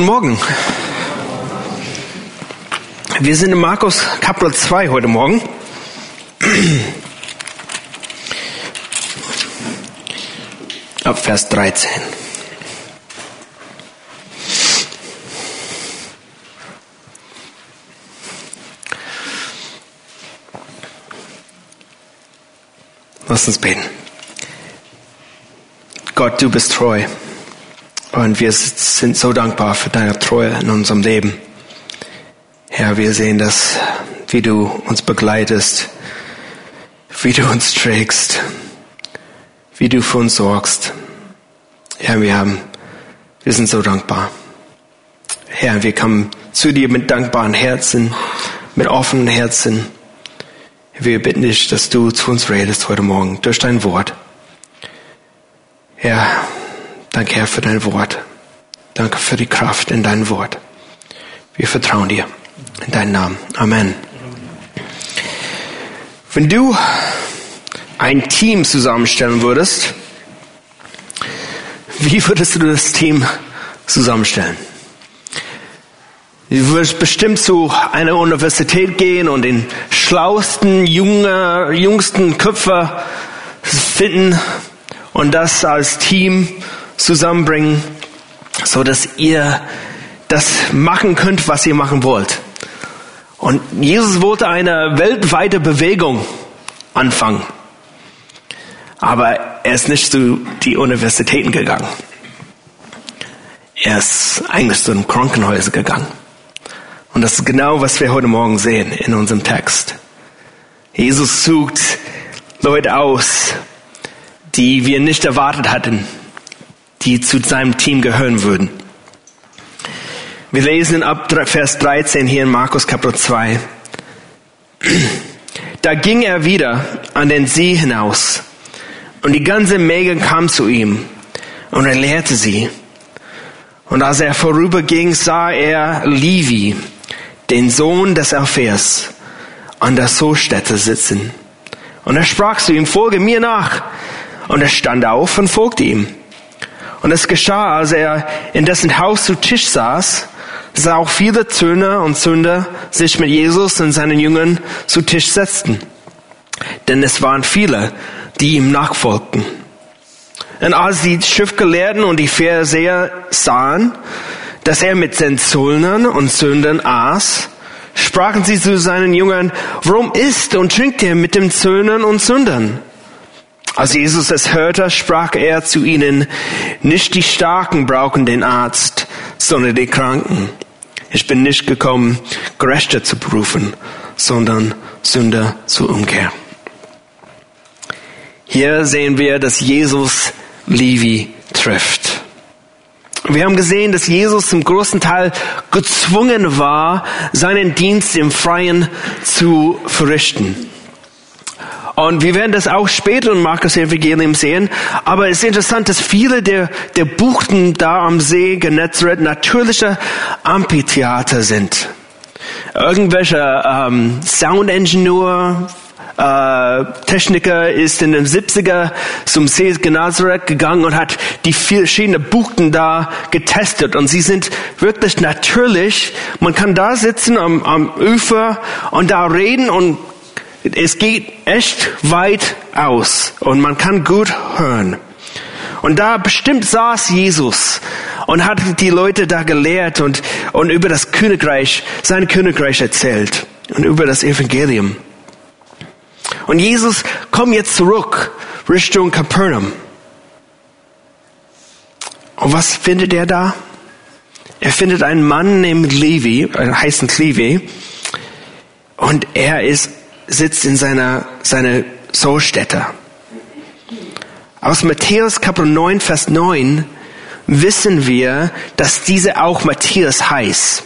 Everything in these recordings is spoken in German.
Guten Morgen. Wir sind in Markus Kapitel 2 heute Morgen. Ab Vers 13. Lass uns beten. Gott, du bist treu. Und wir sind so dankbar für deine Treue in unserem Leben. Herr, wir sehen das, wie du uns begleitest, wie du uns trägst, wie du für uns sorgst. Herr, wir haben, wir sind so dankbar. Herr, wir kommen zu dir mit dankbaren Herzen, mit offenen Herzen. Wir bitten dich, dass du zu uns redest heute Morgen durch dein Wort. Herr, danke Herr für dein Wort. Danke für die Kraft in dein Wort. Wir vertrauen dir. In deinem Namen. Amen. Wenn du ein Team zusammenstellen würdest, wie würdest du das Team zusammenstellen? Du würdest bestimmt zu einer Universität gehen und den schlausten, junge, jüngsten Köpfer finden und das als Team zusammenbringen, so dass ihr das machen könnt, was ihr machen wollt. Und Jesus wollte eine weltweite Bewegung anfangen. Aber er ist nicht zu die Universitäten gegangen. Er ist eigentlich zu den Krankenhäusern gegangen. Und das ist genau, was wir heute Morgen sehen in unserem Text. Jesus sucht Leute aus, die wir nicht erwartet hatten, die zu seinem Team gehören würden. Wir lesen ab Vers 13 hier in Markus Kapitel 2. Da ging er wieder an den See hinaus und die ganze Menge kam zu ihm und er lehrte sie. Und als er vorüberging, sah er Levi, den Sohn des Alpheus, an der Sostätte sitzen. Und er sprach zu ihm, folge mir nach. Und er stand auf und folgte ihm. Und es geschah, als er in dessen Haus zu Tisch saß, dass auch viele Zöhner und Sünder sich mit Jesus und seinen Jüngern zu Tisch setzten. Denn es waren viele, die ihm nachfolgten. Und als die Schriftgelehrten und die Pharisäer sahen, dass er mit den Zöllnern und Sündern aß, sprachen sie zu seinen Jüngern, warum isst und trinkt er mit den Zöllnern und Sündern? Als Jesus es hörte, sprach er zu ihnen, nicht die Starken brauchen den Arzt, sondern die Kranken. Ich bin nicht gekommen, Gerechte zu berufen, sondern Sünder zur Umkehr. Hier sehen wir, dass Jesus Levi trifft. Wir haben gesehen, dass Jesus zum großen Teil gezwungen war, seinen Dienst im Freien zu verrichten. Und wir werden das auch später im Markus Evangelium sehen. Aber es ist interessant, dass viele der, der Buchten da am See Genezareth natürliche Amphitheater sind. Irgendwelche ähm, Sound Engineer, äh, Techniker ist in den 70er zum See Genezareth gegangen und hat die verschiedenen Buchten da getestet. Und sie sind wirklich natürlich. Man kann da sitzen am, am Ufer und da reden und es geht echt weit aus und man kann gut hören. Und da bestimmt saß Jesus und hat die Leute da gelehrt und, und über das Königreich, sein Königreich erzählt und über das Evangelium. Und Jesus kommt jetzt zurück Richtung Capernaum. Und was findet er da? Er findet einen Mann namens Levi, äh, heißen Levi, und er ist sitzt in seiner, seiner Sollstätte. Aus Matthäus Kapitel 9, Vers 9 wissen wir, dass diese auch Matthias heißt.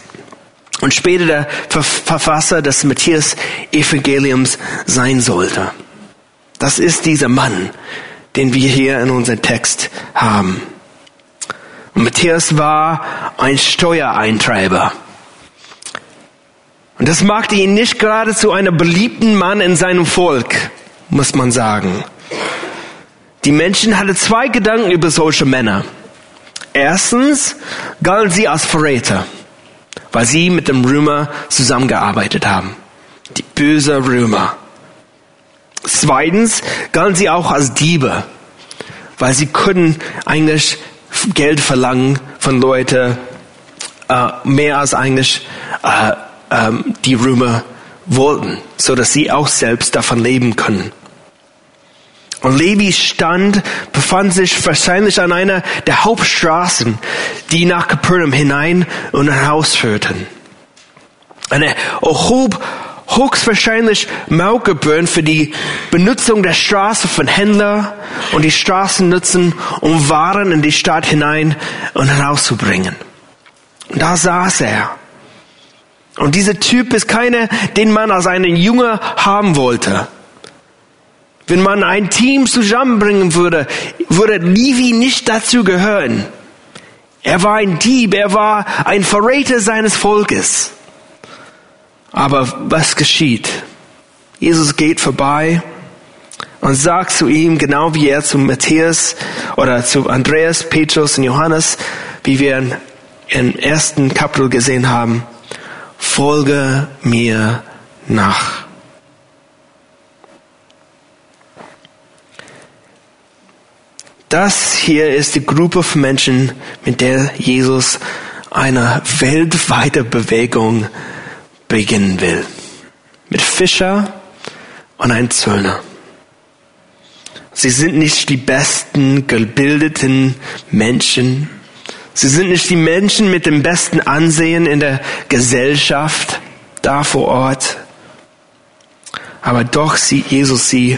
Und später der Verfasser des Matthias Evangeliums sein sollte. Das ist dieser Mann, den wir hier in unserem Text haben. Und Matthias war ein Steuereintreiber. Und das machte ihn nicht gerade zu einem beliebten Mann in seinem Volk, muss man sagen. Die Menschen hatten zwei Gedanken über solche Männer. Erstens galten sie als Verräter, weil sie mit dem Römer zusammengearbeitet haben. Die böse Römer. Zweitens galten sie auch als Diebe, weil sie können eigentlich Geld verlangen von Leuten äh, mehr als eigentlich äh, ähm, die Römer wollten, so dass sie auch selbst davon leben können. Und Levis Stand befand sich wahrscheinlich an einer der Hauptstraßen, die nach Capernaum hinein und herausführten. Und er erhob höchstwahrscheinlich Mautgebühren für die Benutzung der Straße von Händlern und die Straßen nutzen, um Waren in die Stadt hinein und herauszubringen. Und da saß er. Und dieser Typ ist keiner, den man als einen Junge haben wollte. Wenn man ein Team zusammenbringen würde, würde Levi nicht dazu gehören. Er war ein Dieb, er war ein Verräter seines Volkes. Aber was geschieht? Jesus geht vorbei und sagt zu ihm, genau wie er zu Matthäus oder zu Andreas, Petrus und Johannes, wie wir im ersten Kapitel gesehen haben, folge mir nach. Das hier ist die Gruppe von Menschen, mit der Jesus eine weltweite Bewegung beginnen will. Mit Fischer und ein Zöllner. Sie sind nicht die besten gebildeten Menschen. Sie sind nicht die Menschen mit dem besten Ansehen in der Gesellschaft da vor Ort. Aber doch sieht Jesus sie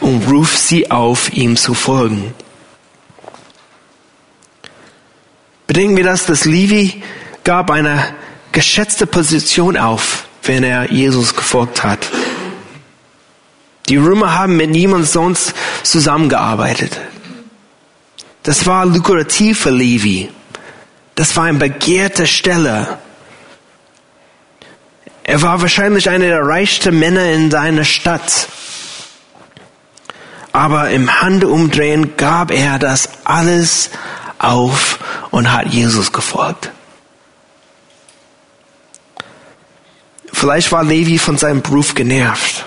und ruft sie auf, ihm zu folgen. Bedenken wir das, dass Levi gab eine geschätzte Position auf, wenn er Jesus gefolgt hat. Die Römer haben mit niemand sonst zusammengearbeitet. Das war lukrativ für Levi. Das war ein begehrter Stelle. Er war wahrscheinlich einer der reichsten Männer in seiner Stadt. Aber im Handumdrehen gab er das alles auf und hat Jesus gefolgt. Vielleicht war Levi von seinem Beruf genervt.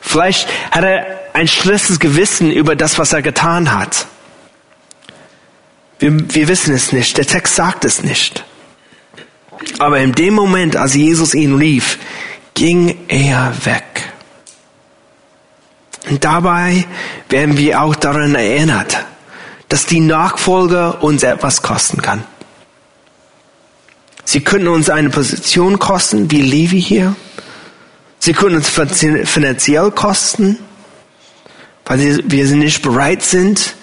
Vielleicht hat er ein schlechtes Gewissen über das, was er getan hat. Wir, wir wissen es nicht. Der Text sagt es nicht. Aber in dem Moment, als Jesus ihn rief, ging er weg. Und dabei werden wir auch daran erinnert, dass die Nachfolge uns etwas kosten kann. Sie können uns eine Position kosten, wie Levi hier. Sie können uns finanziell kosten, weil wir nicht bereit sind,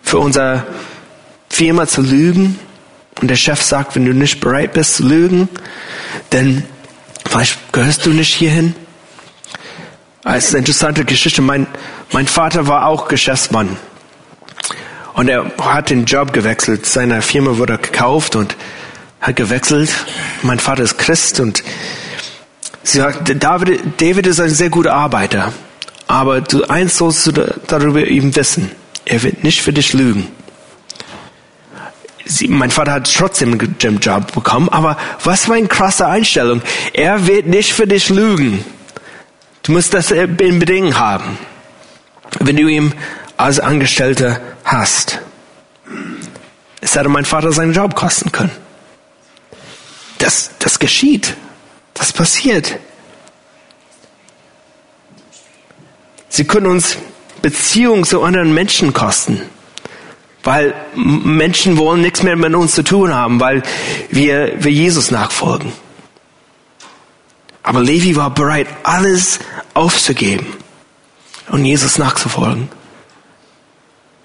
für unsere Firma zu lügen. Und der Chef sagt, wenn du nicht bereit bist zu lügen, dann vielleicht gehörst du nicht hierhin. Das ist eine interessante Geschichte. Mein, mein Vater war auch Geschäftsmann. Und er hat den Job gewechselt. Seine Firma wurde gekauft und hat gewechselt. Mein Vater ist Christ und sie sagt, David, David ist ein sehr guter Arbeiter. Aber du, eins sollst du darüber eben wissen. Er wird nicht für dich lügen. Sie, mein Vater hat trotzdem einen Job bekommen, aber was für eine krasse Einstellung. Er wird nicht für dich lügen. Du musst das in Bedingungen haben. Wenn du ihm als Angestellter hast. Es hätte mein Vater seinen Job kosten können. Das, das geschieht. Das passiert. Sie können uns Beziehungen zu anderen Menschen kosten. Weil Menschen wollen nichts mehr mit uns zu tun haben, weil wir, wir Jesus nachfolgen. Aber Levi war bereit, alles aufzugeben und Jesus nachzufolgen.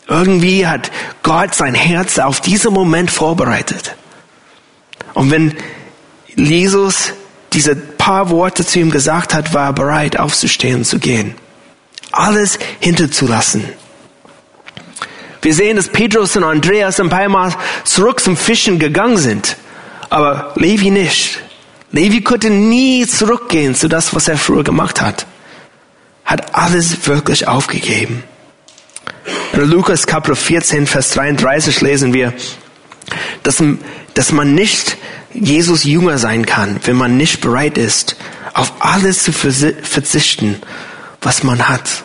Irgendwie hat Gott sein Herz auf diesen Moment vorbereitet. Und wenn Jesus diese paar Worte zu ihm gesagt hat, war er bereit aufzustehen zu gehen. Alles hinterzulassen. Wir sehen, dass Petrus und Andreas ein paar Mal zurück zum Fischen gegangen sind. Aber Levi nicht. Levi konnte nie zurückgehen zu das, was er früher gemacht hat. Hat alles wirklich aufgegeben. In Lukas Kapitel 14, Vers 33 lesen wir, dass, dass man nicht Jesus Jünger sein kann, wenn man nicht bereit ist, auf alles zu verzichten, was man hat.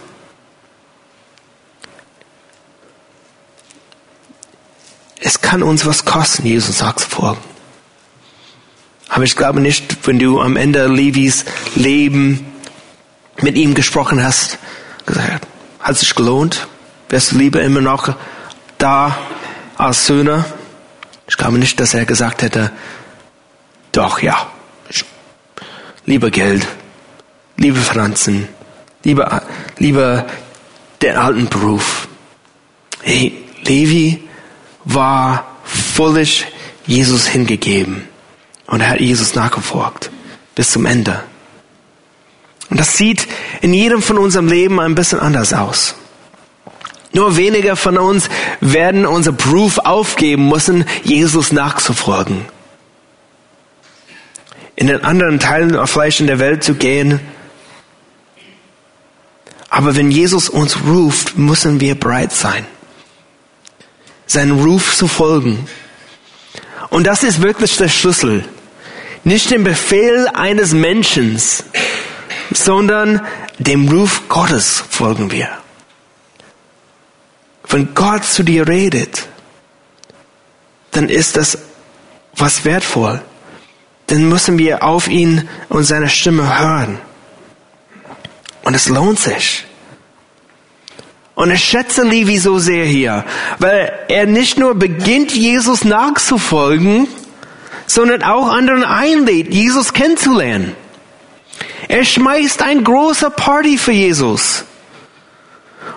Es kann uns was kosten, Jesus sagt folgen. Aber ich glaube nicht, wenn du am Ende Levis Leben mit ihm gesprochen hast, gesagt, hat sich gelohnt? Wärst du lieber immer noch da als Söhne? Ich glaube nicht, dass er gesagt hätte, doch, ja, lieber Geld, liebe Finanzen, lieber, lieber den alten Beruf. Hey, Levi war völlig Jesus hingegeben und er hat Jesus nachgefolgt bis zum Ende. Und das sieht in jedem von unserem Leben ein bisschen anders aus. Nur weniger von uns werden unser Beruf aufgeben müssen, Jesus nachzufolgen. In den anderen Teilen vielleicht in der Welt zu gehen. Aber wenn Jesus uns ruft, müssen wir bereit sein, seinen Ruf zu folgen. Und das ist wirklich der Schlüssel. Nicht dem Befehl eines Menschen, sondern dem Ruf Gottes folgen wir. Wenn Gott zu dir redet, dann ist das was wertvoll. Dann müssen wir auf ihn und seine Stimme hören. Und es lohnt sich. Und ich schätze Levi so sehr hier, weil er nicht nur beginnt, Jesus nachzufolgen, sondern auch anderen einlädt, Jesus kennenzulernen. Er schmeißt ein großer Party für Jesus.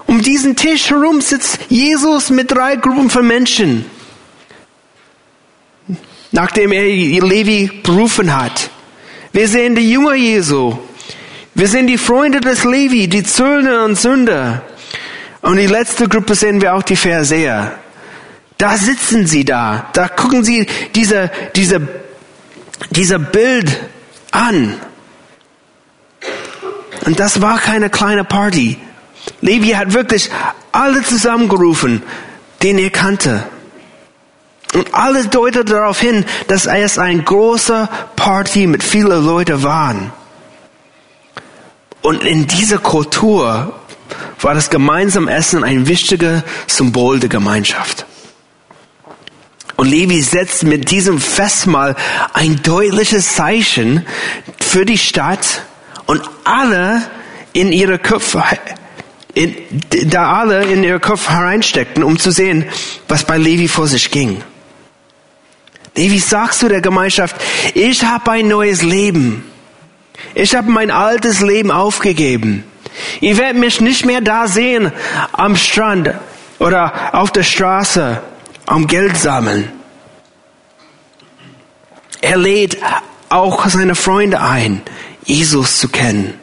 Um diesen Tisch herum sitzt Jesus mit drei Gruppen von Menschen. Nachdem er Levi berufen hat. Wir sehen die Jünger Jesu. Wir sehen die Freunde des Levi, die Zöllner und Sünder. Und die letzte Gruppe sehen wir auch die Pharisäer. Da sitzen sie da. Da gucken sie diese, diese, dieser Bild an. Und das war keine kleine Party. Levi hat wirklich alle zusammengerufen, den er kannte. Und alles deutet darauf hin, dass es ein großer Party mit vielen Leuten waren. Und in dieser Kultur war das gemeinsame Essen ein wichtiges Symbol der Gemeinschaft. Und Levi setzt mit diesem Festmahl ein deutliches Zeichen für die Stadt und alle in ihre Köpfe, in, da alle in ihre Köpfe hereinsteckten, um zu sehen, was bei Levi vor sich ging. Levi sagst du der Gemeinschaft, ich habe ein neues Leben. Ich habe mein altes Leben aufgegeben. Ihr werdet mich nicht mehr da sehen am Strand oder auf der Straße am Geld sammeln. Er lädt auch seine Freunde ein, Jesus zu kennen.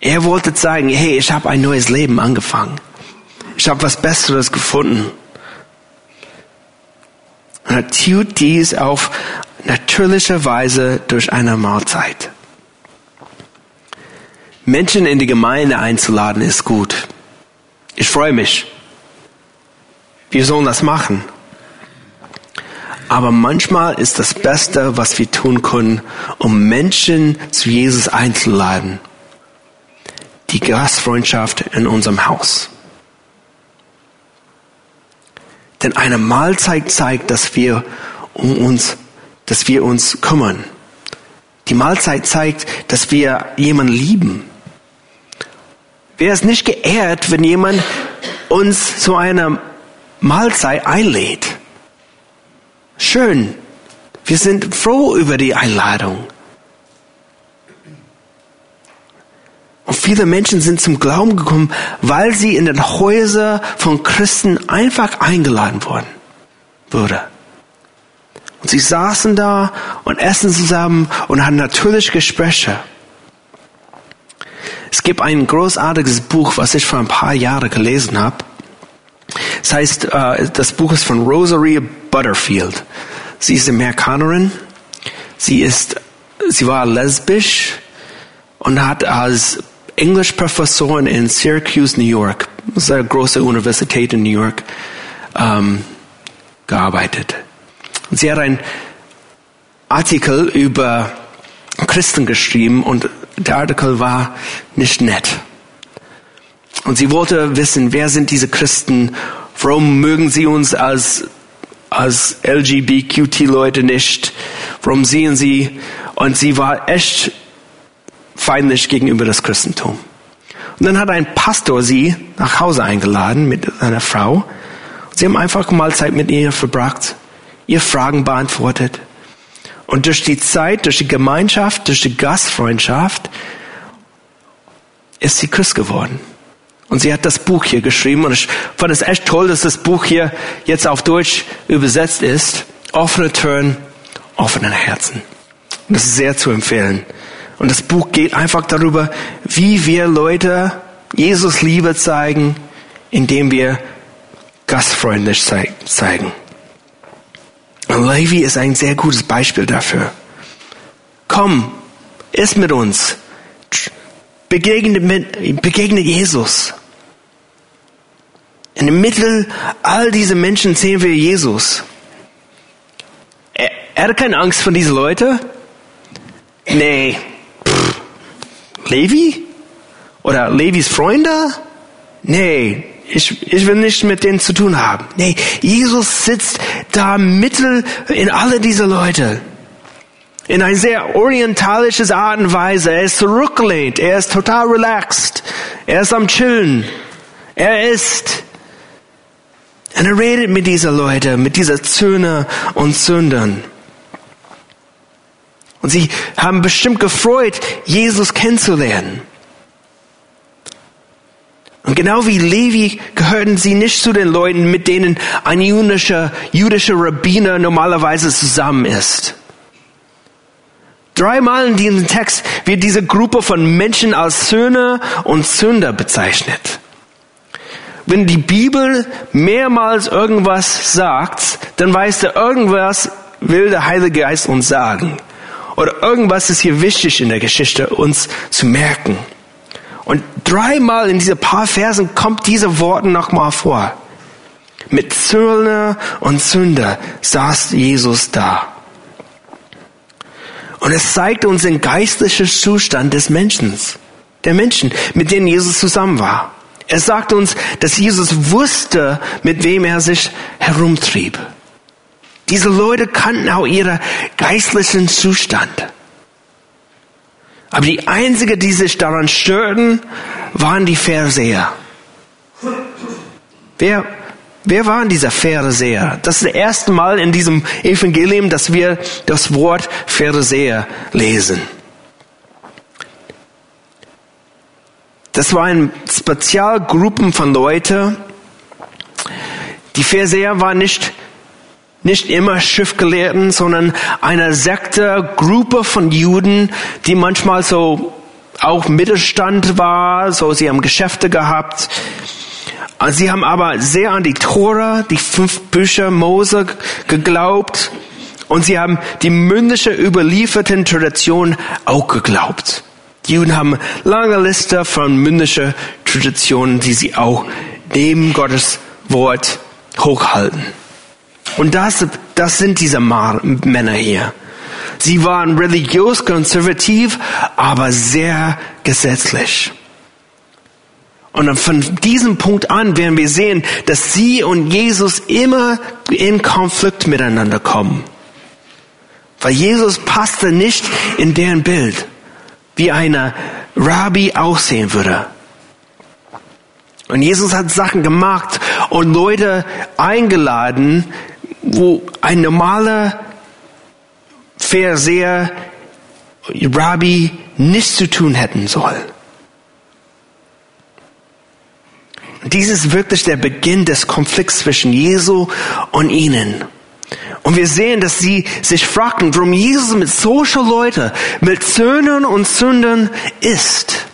Er wollte zeigen, hey, ich habe ein neues Leben angefangen. Ich habe was Besseres gefunden. Und er tut dies auf natürliche Weise durch eine Mahlzeit. Menschen in die Gemeinde einzuladen ist gut. Ich freue mich. Wir sollen das machen. Aber manchmal ist das Beste, was wir tun können, um Menschen zu Jesus einzuladen, die Gastfreundschaft in unserem Haus. Denn eine Mahlzeit zeigt, dass wir um uns, dass wir uns kümmern. Die Mahlzeit zeigt, dass wir jemanden lieben. Wäre es nicht geehrt, wenn jemand uns zu einer Mahlzeit einlädt? Schön. Wir sind froh über die Einladung. Und viele Menschen sind zum Glauben gekommen, weil sie in den Häuser von Christen einfach eingeladen wurden, wurde. Und sie saßen da und essen zusammen und hatten natürlich Gespräche. Es gibt ein großartiges Buch, was ich vor ein paar Jahren gelesen habe. Das heißt, äh, das Buch ist von Rosaria Butterfield. Sie ist Amerikanerin. Sie ist, sie war lesbisch und hat als Englischprofessorin in Syracuse, New York, eine große Universität in New York, ähm, gearbeitet. Und sie hat einen Artikel über Christen geschrieben und der Artikel war nicht nett. Und sie wollte wissen, wer sind diese Christen? Warum mögen sie uns als, als LGBTQ-Leute nicht? Warum sehen sie? Und sie war echt feindlich gegenüber das Christentum. Und dann hat ein Pastor sie nach Hause eingeladen mit einer Frau. Sie haben einfach mal Zeit mit ihr verbracht, ihr Fragen beantwortet. Und durch die Zeit, durch die Gemeinschaft, durch die Gastfreundschaft ist sie Christ geworden. Und sie hat das Buch hier geschrieben und ich fand es echt toll, dass das Buch hier jetzt auf Deutsch übersetzt ist. Offene Türen, offene Herzen. Das ist sehr zu empfehlen. Und das Buch geht einfach darüber, wie wir Leute Jesus Liebe zeigen, indem wir gastfreundlich zeigen. Und Levi ist ein sehr gutes Beispiel dafür. Komm, iss mit uns. Begegne, mit, begegne Jesus. In dem Mittel all diese Menschen sehen wir Jesus. Er, er hat keine Angst vor diesen Leuten. Nee. Pff. Levi? Oder Levis Freunde? Nee, ich, ich will nichts mit denen zu tun haben. Nee, Jesus sitzt da mittel in alle diese Leute in eine sehr orientalische Art und Weise. Er ist zurückgelehnt, er ist total relaxed, er ist am Chillen, er ist. Und er redet mit dieser Leute, mit dieser Zöhne und Sündern. Und sie haben bestimmt gefreut, Jesus kennenzulernen. Und genau wie Levi gehörten sie nicht zu den Leuten, mit denen ein jüdischer, jüdischer Rabbiner normalerweise zusammen ist. Dreimal in diesem Text wird diese Gruppe von Menschen als Söhne und Sünder bezeichnet. Wenn die Bibel mehrmals irgendwas sagt, dann weiß er, irgendwas will der Heilige Geist uns sagen. Oder irgendwas ist hier wichtig in der Geschichte, uns zu merken. Und dreimal in diese paar Versen kommt diese Worte nochmal vor. Mit Zöllner und Sünder saß Jesus da. Und es zeigt uns den geistlichen Zustand des Menschen, der Menschen, mit denen Jesus zusammen war. Er sagt uns, dass Jesus wusste, mit wem er sich herumtrieb. Diese Leute kannten auch ihren geistlichen Zustand. Aber die einzige, die sich daran störten, waren die Pharisäer. Wer Wer waren diese Pharisäer? Das ist das erste Mal in diesem Evangelium, dass wir das Wort Pharisäer lesen. Das waren Spezialgruppen von Leuten. Die Pharisäer waren nicht nicht immer Schriftgelehrten, sondern eine Sekte, Gruppe von Juden, die manchmal so auch Mittelstand war, so sie haben Geschäfte gehabt. Sie haben aber sehr an die Tora, die fünf Bücher Mose geglaubt und sie haben die mündliche überlieferten Tradition auch geglaubt. Die Juden haben lange Liste von mündischen Traditionen, die sie auch neben Gottes Wort hochhalten. Und das, das sind diese Männer hier. Sie waren religiös konservativ, aber sehr gesetzlich. Und von diesem Punkt an werden wir sehen, dass sie und Jesus immer in Konflikt miteinander kommen. Weil Jesus passte nicht in deren Bild, wie eine Rabbi aussehen würde. Und Jesus hat Sachen gemacht und Leute eingeladen, wo ein normaler Verseher Rabbi nichts zu tun hätten soll. Dies ist wirklich der Beginn des Konflikts zwischen Jesu und ihnen. Und wir sehen, dass sie sich fragten, warum Jesus mit solchen Leuten, mit Söhnen und Sündern ist.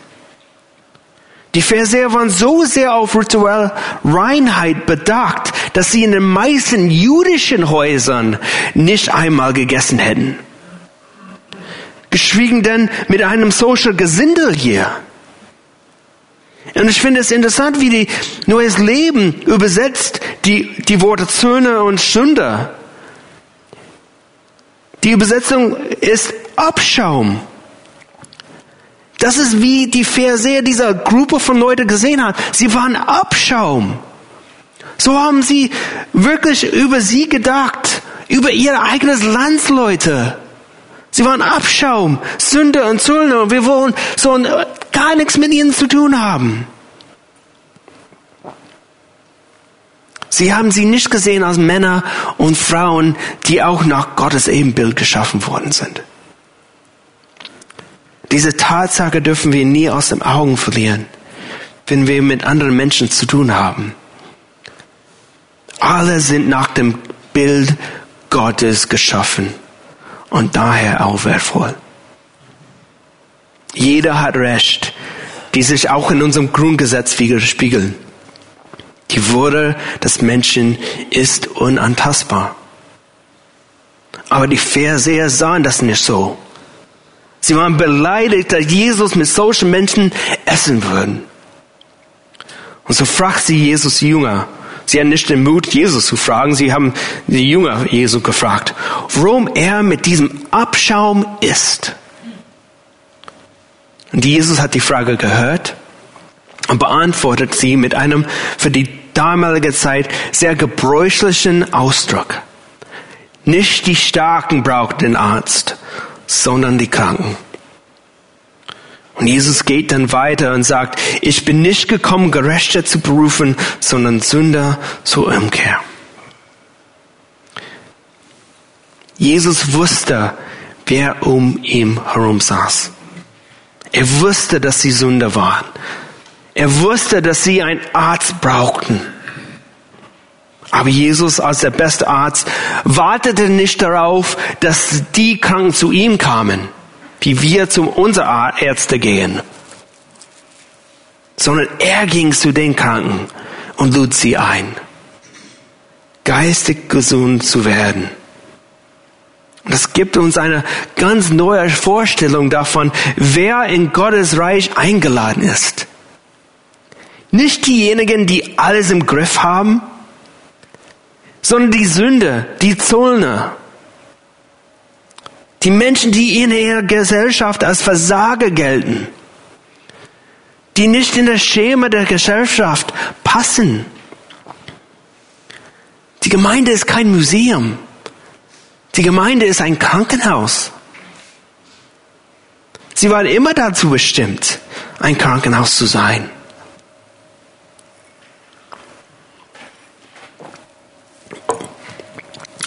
Die Pharisäer waren so sehr auf rituelle Reinheit bedacht, dass sie in den meisten jüdischen Häusern nicht einmal gegessen hätten. Geschwiegen denn mit einem Social Gesindel hier. Und ich finde es interessant, wie die Neues Leben übersetzt die, die Worte Zöhne und Sünder. Die Übersetzung ist Abschaum. Das ist wie die Verseher dieser Gruppe von Leuten gesehen hat. Sie waren Abschaum. So haben sie wirklich über sie gedacht, über ihr eigenes Landsleute. Sie waren Abschaum, Sünder und Zöllner und wir wollen so gar nichts mit ihnen zu tun haben. Sie haben sie nicht gesehen als Männer und Frauen, die auch nach Gottes Ebenbild geschaffen worden sind. Diese Tatsache dürfen wir nie aus den Augen verlieren, wenn wir mit anderen Menschen zu tun haben. Alle sind nach dem Bild Gottes geschaffen und daher auch wertvoll. Jeder hat Recht, die sich auch in unserem Grundgesetz widerspiegeln. Die Würde des Menschen ist unantastbar. Aber die Verseher sahen das nicht so. Sie waren beleidigt, dass Jesus mit solchen Menschen essen würden. Und so fragt sie Jesus Jünger. Sie haben nicht den Mut, Jesus zu fragen. Sie haben die Jünger Jesu gefragt, warum er mit diesem Abschaum isst. Und Jesus hat die Frage gehört und beantwortet sie mit einem für die damalige Zeit sehr gebräuchlichen Ausdruck. Nicht die Starken braucht den Arzt, sondern die Kranken. Und Jesus geht dann weiter und sagt, ich bin nicht gekommen, Gerechte zu berufen, sondern Sünder zur Umkehr. Jesus wusste, wer um ihn herum saß. Er wusste, dass sie Sünder waren. Er wusste, dass sie einen Arzt brauchten. Aber Jesus als der beste Arzt wartete nicht darauf, dass die Kranken zu ihm kamen, wie wir zu unserer Ärzte gehen, sondern er ging zu den Kranken und lud sie ein, geistig gesund zu werden. Das gibt uns eine ganz neue Vorstellung davon, wer in Gottes Reich eingeladen ist. Nicht diejenigen, die alles im Griff haben, sondern die Sünde, die Zollner, die Menschen, die in ihrer Gesellschaft als Versager gelten, die nicht in das Schema der Gesellschaft passen. Die Gemeinde ist kein Museum. Die Gemeinde ist ein Krankenhaus. Sie waren immer dazu bestimmt, ein Krankenhaus zu sein.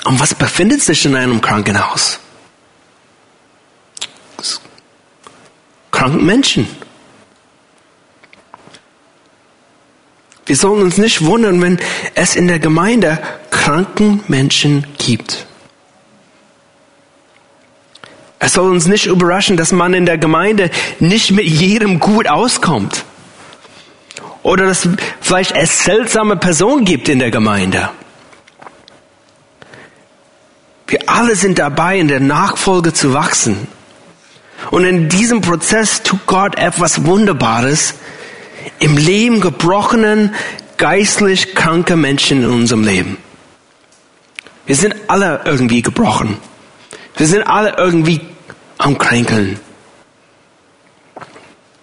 Und was befindet sich in einem Krankenhaus? Kranken Menschen. Wir sollen uns nicht wundern, wenn es in der Gemeinde kranken Menschen gibt. Es soll uns nicht überraschen, dass man in der Gemeinde nicht mit jedem gut auskommt. Oder dass vielleicht es seltsame Personen gibt in der Gemeinde. Wir alle sind dabei, in der Nachfolge zu wachsen. Und in diesem Prozess tut Gott etwas Wunderbares im Leben gebrochenen, geistlich kranke Menschen in unserem Leben. Wir sind alle irgendwie gebrochen. Wir sind alle irgendwie am Kränkeln.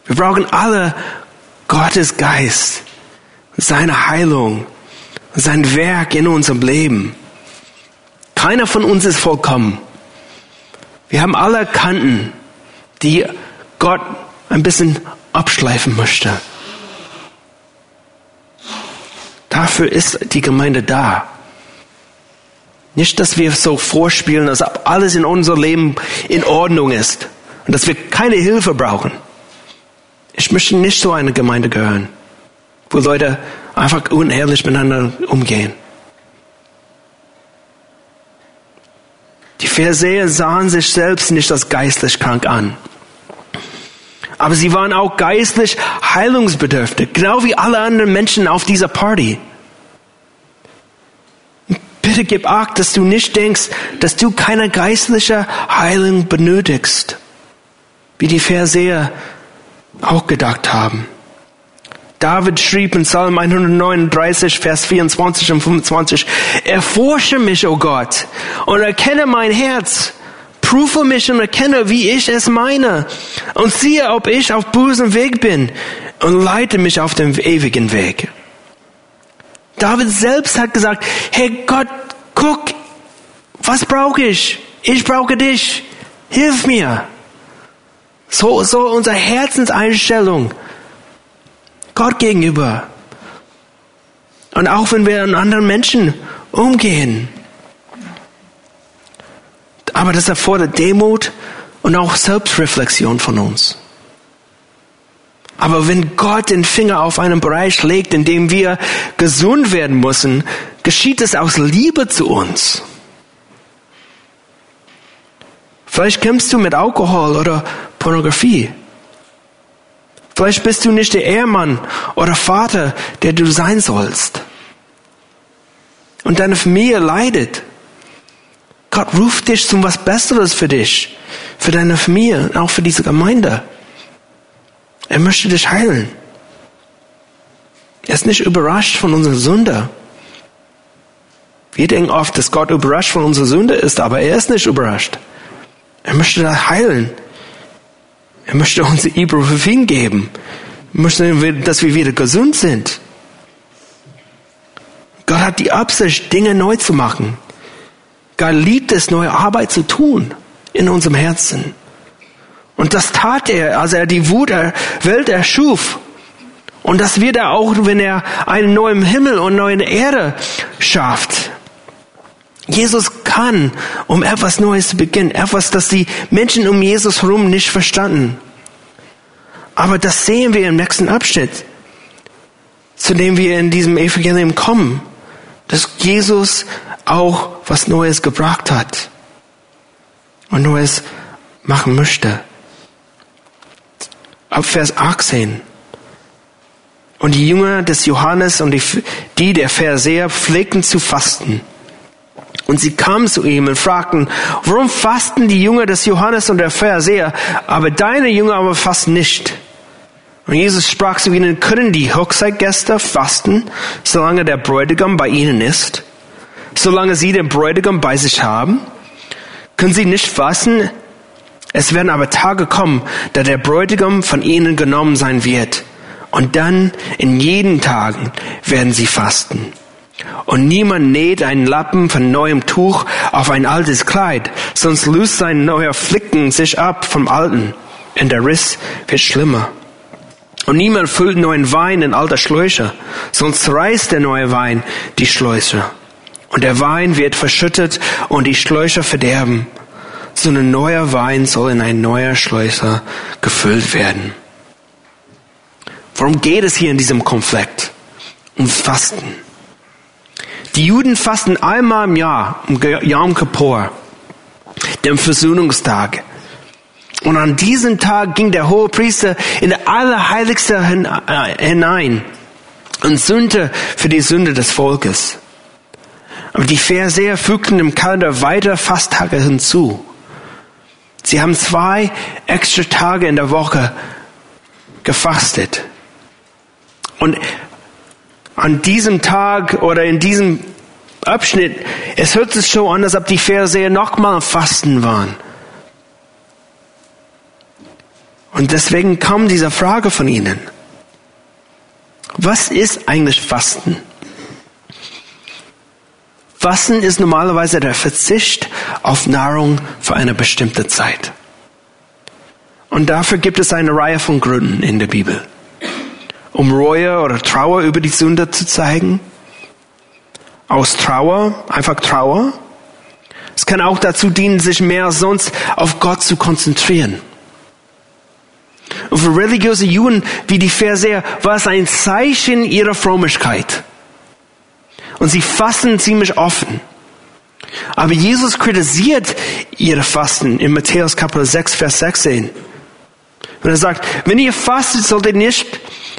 Wir brauchen alle Gottes Geist, seine Heilung, sein Werk in unserem Leben. Keiner von uns ist vollkommen. Wir haben alle Kanten, die Gott ein bisschen abschleifen möchte. Dafür ist die Gemeinde da. Nicht, dass wir so vorspielen, ob alles in unserem Leben in Ordnung ist und dass wir keine Hilfe brauchen. Ich möchte nicht so eine Gemeinde gehören, wo Leute einfach unehrlich miteinander umgehen. Die Verseher sahen sich selbst nicht als geistlich krank an. Aber sie waren auch geistlich heilungsbedürftig, genau wie alle anderen Menschen auf dieser Party. Bitte gib Acht, dass du nicht denkst, dass du keine geistliche Heilung benötigst, wie die Verseher auch gedacht haben. David schrieb in Psalm 139, Vers 24 und 25, Erforsche mich, o oh Gott, und erkenne mein Herz. Prüfe mich und erkenne, wie ich es meine. Und siehe, ob ich auf bösem Weg bin. Und leite mich auf dem ewigen Weg. David selbst hat gesagt, hey Gott, guck, was brauche ich? Ich brauche dich. Hilf mir. So, so unsere Herzenseinstellung Gott gegenüber. Und auch wenn wir an anderen Menschen umgehen. Aber das erfordert Demut und auch Selbstreflexion von uns. Aber wenn Gott den Finger auf einen Bereich legt, in dem wir gesund werden müssen, geschieht es aus Liebe zu uns. Vielleicht kämpfst du mit Alkohol oder Pornografie. Vielleicht bist du nicht der Ehemann oder Vater, der du sein sollst. Und deine Familie leidet. Gott ruft dich zum was Besseres für dich, für deine Familie und auch für diese Gemeinde. Er möchte dich heilen. Er ist nicht überrascht von unserer Sünde. Wir denken oft, dass Gott überrascht von unserer Sünde ist, aber er ist nicht überrascht. Er möchte da heilen. Er möchte uns Ibuprofen geben. Er möchte, dass wir wieder gesund sind. Gott hat die Absicht, Dinge neu zu machen. Gott liebt es, neue Arbeit zu tun in unserem Herzen. Und das tat er, als er die Wut der Welt erschuf. Und das wird er auch, wenn er einen neuen Himmel und neue Erde schafft. Jesus kann, um etwas Neues zu beginnen, etwas, das die Menschen um Jesus herum nicht verstanden. Aber das sehen wir im nächsten Abschnitt, zu dem wir in diesem Evangelium kommen, dass Jesus auch was Neues gebracht hat und Neues machen möchte. Ab Vers 18. Und die Jünger des Johannes und die, die der Pharisäer pflegten zu fasten. Und sie kamen zu ihm und fragten, warum fasten die Jünger des Johannes und der Pharisäer, aber deine Jünger aber fasten nicht? Und Jesus sprach zu ihnen, können die Hochzeitgäste fasten, solange der Bräutigam bei ihnen ist? Solange sie den Bräutigam bei sich haben? Können sie nicht fasten? Es werden aber Tage kommen, da der Bräutigam von ihnen genommen sein wird. Und dann in jeden Tagen werden sie fasten. Und niemand näht einen Lappen von neuem Tuch auf ein altes Kleid, sonst löst sein neuer Flicken sich ab vom alten, und der Riss wird schlimmer. Und niemand füllt neuen Wein in alter Schläuche, sonst reißt der neue Wein die Schläuche. Und der Wein wird verschüttet und die Schläuche verderben. So ein neuer Wein soll in ein neuer Schläucher gefüllt werden. Worum geht es hier in diesem Konflikt? Um Fasten. Die Juden fasten einmal im Jahr, um Yom Kippur, dem Versöhnungstag. Und an diesem Tag ging der hohe Priester in der Allerheiligste äh, hinein und sühnte für die Sünde des Volkes. Aber die Pharisäer fügten im Kalender weiter Fasttage hinzu. Sie haben zwei extra Tage in der Woche gefastet. Und an diesem Tag oder in diesem Abschnitt, es hört sich so an, als ob die Pharisäer nochmal Fasten waren. Und deswegen kam diese Frage von ihnen. Was ist eigentlich Fasten? Fasten ist normalerweise der Verzicht auf Nahrung für eine bestimmte Zeit. Und dafür gibt es eine Reihe von Gründen in der Bibel. Um Reue oder Trauer über die Sünde zu zeigen. Aus Trauer, einfach Trauer. Es kann auch dazu dienen, sich mehr sonst auf Gott zu konzentrieren. Und für religiöse Juden wie die Pharisäer war es ein Zeichen ihrer Frömmigkeit. Und sie fasten ziemlich offen. Aber Jesus kritisiert ihre Fasten in Matthäus Kapitel 6, Vers 16. Und er sagt, wenn ihr fastet, sollt ihr nicht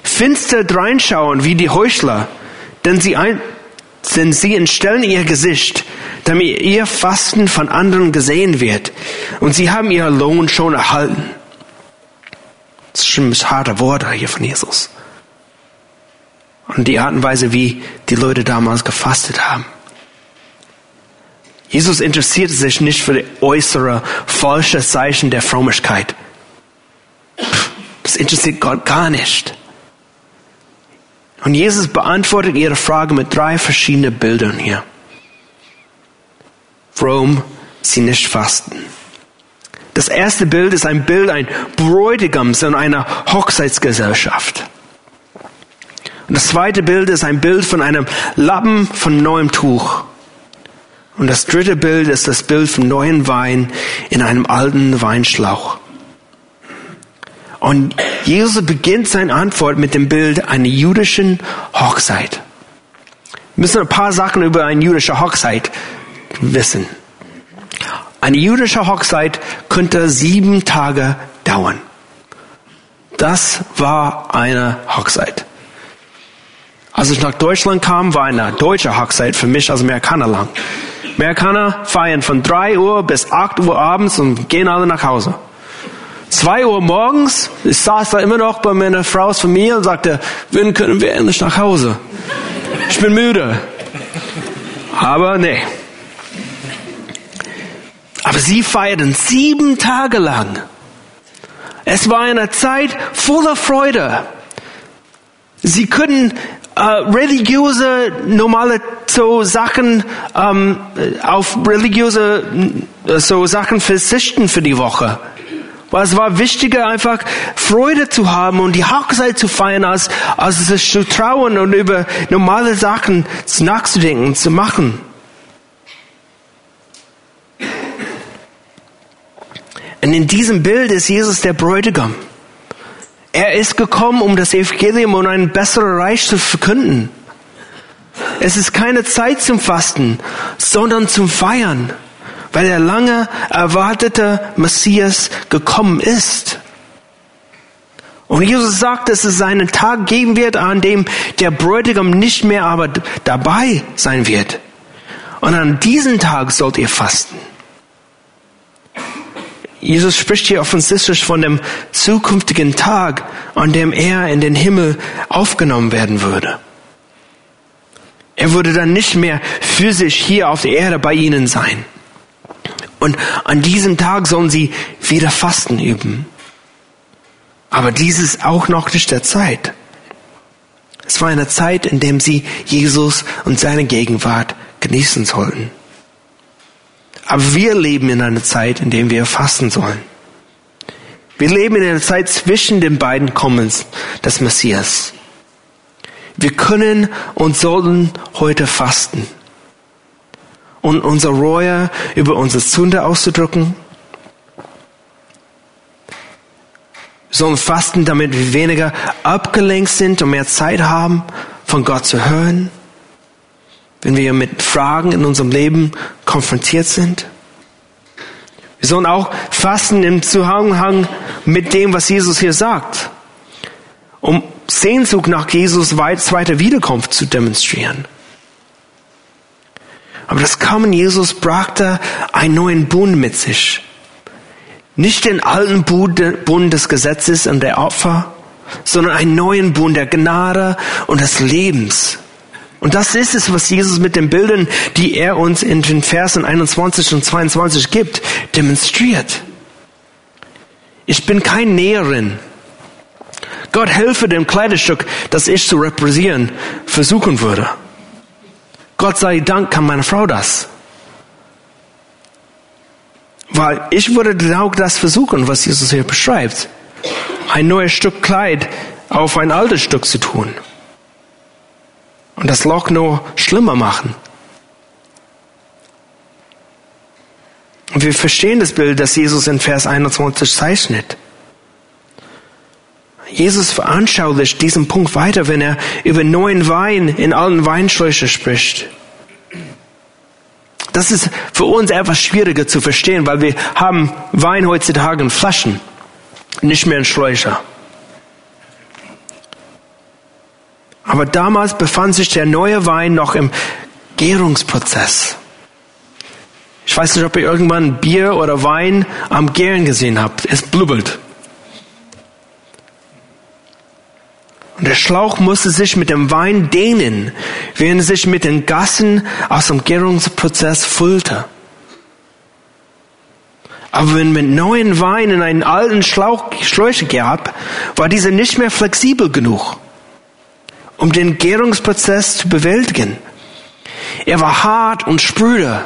finster dreinschauen wie die Heuchler, denn sie, ein, denn sie entstellen ihr Gesicht, damit ihr Fasten von anderen gesehen wird. Und sie haben ihren Lohn schon erhalten. Das ist schon ein harte Worte hier von Jesus. und die Art und Weise, wie die Leute damals gefastet haben. Jesus interessiert sich nicht für die äußere falsche Zeichen der Frömmigkeit. Das interessiert Gott gar nicht. Und Jesus beantwortet ihre Frage mit drei verschiedenen Bildern hier. Warum sie nicht fasten. Das erste Bild ist ein Bild ein Bräutigams in einer Hochzeitsgesellschaft. Und das zweite Bild ist ein Bild von einem Lappen von neuem Tuch. Und das dritte Bild ist das Bild vom neuen Wein in einem alten Weinschlauch. Und Jesus beginnt seine Antwort mit dem Bild einer jüdischen Hochzeit. Wir müssen ein paar Sachen über eine jüdische Hochzeit wissen. Eine jüdische Hochzeit könnte sieben Tage dauern. Das war eine Hochzeit. Als ich nach Deutschland kam, war eine deutsche Hochzeit für mich als Amerikaner lang. Amerikaner feiern von drei Uhr bis acht Uhr abends und gehen alle nach Hause. Zwei Uhr morgens, ich saß da immer noch bei meiner Frau's Familie und sagte, wann können wir endlich nach Hause? Ich bin müde. Aber nee. Aber sie feierten sieben Tage lang. Es war eine Zeit voller Freude. Sie können äh, religiöse normale so Sachen ähm, auf religiöse äh, so Sachen verzichten für die Woche. Es war wichtiger, einfach Freude zu haben und die Hochzeit zu feiern, als, als sich zu trauen und über normale Sachen nachzudenken, zu machen. Und in diesem Bild ist Jesus der Bräutigam. Er ist gekommen, um das Evangelium und ein besseres Reich zu verkünden. Es ist keine Zeit zum Fasten, sondern zum Feiern, weil der lange erwartete Messias gekommen ist. Und Jesus sagt, dass es einen Tag geben wird, an dem der Bräutigam nicht mehr aber dabei sein wird. Und an diesem Tag sollt ihr fasten. Jesus spricht hier offensichtlich von dem zukünftigen Tag, an dem er in den Himmel aufgenommen werden würde. Er würde dann nicht mehr physisch hier auf der Erde bei ihnen sein. Und an diesem Tag sollen sie wieder Fasten üben. Aber dies ist auch noch nicht der Zeit. Es war eine Zeit, in der sie Jesus und seine Gegenwart genießen sollten. Aber wir leben in einer Zeit, in der wir fasten sollen. Wir leben in einer Zeit zwischen den beiden Kommens des Messias. Wir können und sollten heute fasten. Und unser Reue über unsere Sünde auszudrücken. Wir sollen fasten, damit wir weniger abgelenkt sind und mehr Zeit haben, von Gott zu hören wenn wir mit Fragen in unserem Leben konfrontiert sind. Wir sollen auch fasten im Zusammenhang mit dem, was Jesus hier sagt, um Sehnsucht nach Jesus zweiter Wiederkunft zu demonstrieren. Aber das Kommen Jesus brachte einen neuen Bund mit sich. Nicht den alten Bund des Gesetzes und der Opfer, sondern einen neuen Bund der Gnade und des Lebens. Und das ist es, was Jesus mit den Bildern, die er uns in den Versen 21 und 22 gibt, demonstriert. Ich bin kein Näherin. Gott helfe dem Kleidestück, das ich zu repräsentieren versuchen würde. Gott sei Dank kann meine Frau das. Weil ich würde genau das versuchen, was Jesus hier beschreibt. Ein neues Stück Kleid auf ein altes Stück zu tun und das Loch nur schlimmer machen. Und wir verstehen das Bild, das Jesus in Vers 21 zeichnet. Jesus veranschaulicht diesen Punkt weiter, wenn er über neuen Wein in allen Weinschläuchen spricht. Das ist für uns etwas schwieriger zu verstehen, weil wir haben Wein heutzutage in Flaschen, nicht mehr in Schläucher. Aber damals befand sich der neue Wein noch im Gärungsprozess. Ich weiß nicht, ob ihr irgendwann Bier oder Wein am Gären gesehen habt. Es blubbelt. Und der Schlauch musste sich mit dem Wein dehnen, während er sich mit den Gassen aus dem Gärungsprozess füllte. Aber wenn man neuen Wein in einen alten Schlauch, Schläuche gab, war dieser nicht mehr flexibel genug, um den Gärungsprozess zu bewältigen. Er war hart und spröde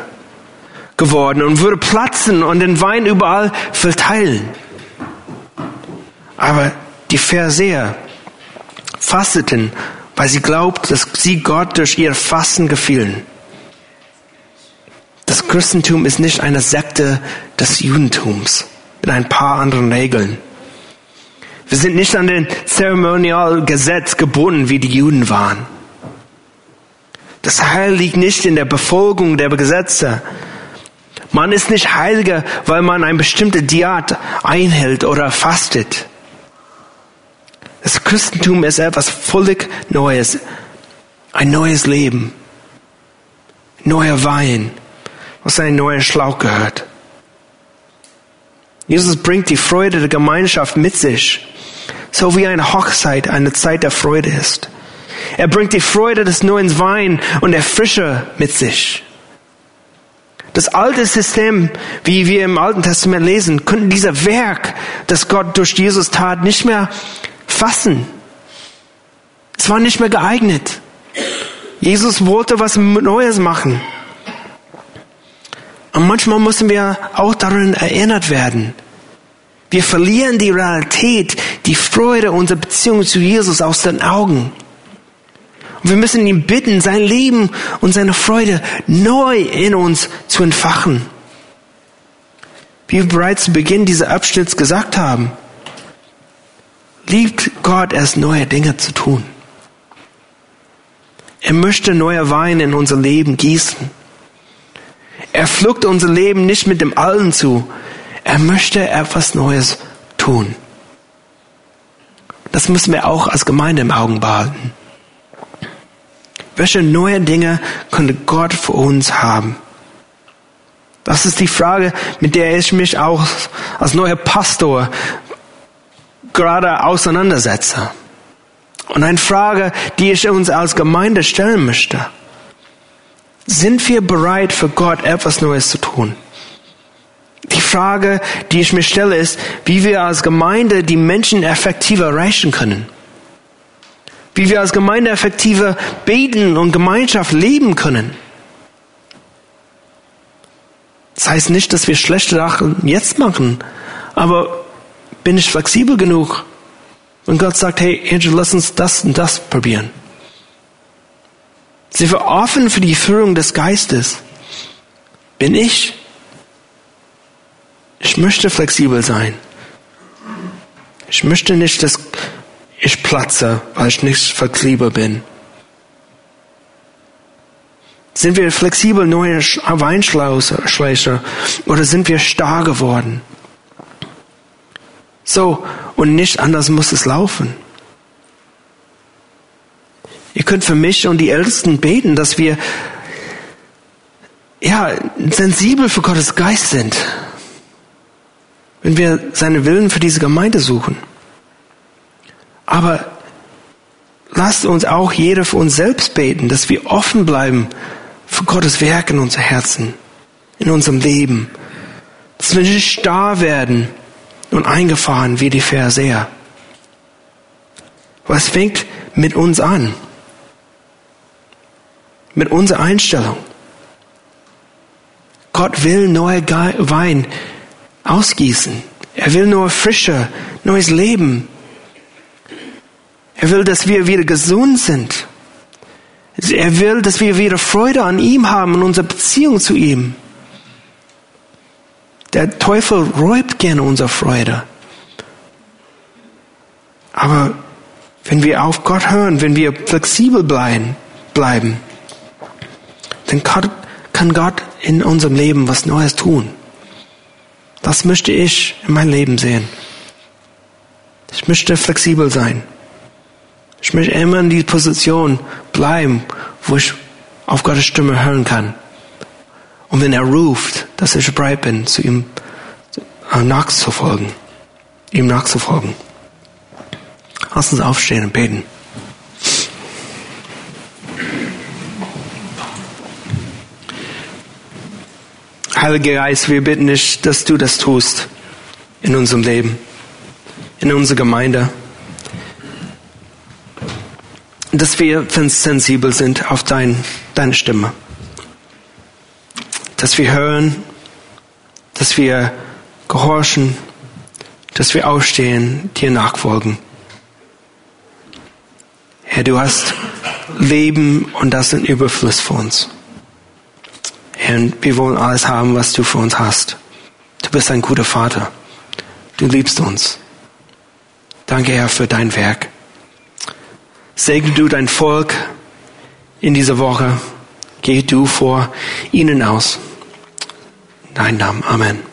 geworden und würde platzen und den Wein überall verteilen. Aber die Verseher fasteten, weil sie glaubt, dass sie Gott durch ihr Fasten gefielen. Das Christentum ist nicht eine Sekte des Judentums mit ein paar anderen Regeln. Wir sind nicht an den Zeremonialgesetz gebunden, wie die Juden waren. Das Heil liegt nicht in der Befolgung der Gesetze. Man ist nicht heiliger, weil man ein bestimmtes Diat einhält oder fastet. Christentum ist etwas völlig Neues. Ein neues Leben. Neuer Wein, was ein neuer Schlauch gehört. Jesus bringt die Freude der Gemeinschaft mit sich, so wie eine Hochzeit eine Zeit der Freude ist. Er bringt die Freude des neuen Wein und der Frische mit sich. Das alte System, wie wir im Alten Testament lesen, könnten dieser Werk, das Gott durch Jesus tat, nicht mehr fassen. Es war nicht mehr geeignet. Jesus wollte was Neues machen. Und manchmal müssen wir auch daran erinnert werden. Wir verlieren die Realität, die Freude unserer Beziehung zu Jesus aus den Augen. Und wir müssen ihn bitten, sein Leben und seine Freude neu in uns zu entfachen. Wie wir bereits zu Beginn dieses Abschnitts gesagt haben, liebt Gott es, neue Dinge zu tun. Er möchte neuer Wein in unser Leben gießen. Er pflückt unser Leben nicht mit dem Alten zu. Er möchte etwas Neues tun. Das müssen wir auch als Gemeinde im Augen behalten. Welche neue Dinge könnte Gott für uns haben? Das ist die Frage, mit der ich mich auch als neuer Pastor gerade auseinandersetze. Und eine Frage, die ich uns als Gemeinde stellen möchte. Sind wir bereit für Gott etwas Neues zu tun? Die Frage, die ich mir stelle, ist, wie wir als Gemeinde die Menschen effektiver erreichen können. Wie wir als Gemeinde effektiver beten und Gemeinschaft leben können. Das heißt nicht, dass wir schlechte Sachen jetzt machen, aber bin ich flexibel genug? Und Gott sagt, hey, Angel, lass uns das und das probieren. Sind wir offen für die Führung des Geistes? Bin ich? Ich möchte flexibel sein. Ich möchte nicht, dass ich platze, weil ich nicht flexibel bin. Sind wir flexibel neue Weinschläuche oder sind wir starr geworden? So, und nicht anders muss es laufen. Ihr könnt für mich und die Ältesten beten, dass wir ja sensibel für Gottes Geist sind, wenn wir seine Willen für diese Gemeinde suchen. Aber lasst uns auch jeder für uns selbst beten, dass wir offen bleiben für Gottes Werk in unser Herzen, in unserem Leben, dass wir nicht starr werden und eingefahren wie die Verseher. Was fängt mit uns an? Mit unserer Einstellung. Gott will neue Wein ausgießen. Er will nur frische, neues Leben. Er will, dass wir wieder gesund sind. Er will, dass wir wieder Freude an ihm haben und unsere Beziehung zu ihm. Der Teufel räubt gerne unsere Freude. Aber wenn wir auf Gott hören, wenn wir flexibel bleiben, bleiben dann kann Gott in unserem Leben was Neues tun. Das möchte ich in meinem Leben sehen. Ich möchte flexibel sein. Ich möchte immer in die Position bleiben, wo ich auf Gottes Stimme hören kann. Und wenn er ruft, dass ich bereit bin, zu ihm äh, nachzufolgen, ihm nachzufolgen. Lass uns aufstehen und beten. Heiliger Geist, wir bitten dich, dass du das tust in unserem Leben, in unserer Gemeinde. Dass wir sensibel sind auf dein, deine Stimme. Dass wir hören, dass wir gehorchen, dass wir aufstehen, dir nachfolgen. Herr, du hast Leben und das in Überfluss für uns. Herr, wir wollen alles haben, was du für uns hast. Du bist ein guter Vater. Du liebst uns. Danke, Herr, für dein Werk. Segne du dein Volk in dieser Woche. Geh du vor ihnen aus. Dein Name. Amen.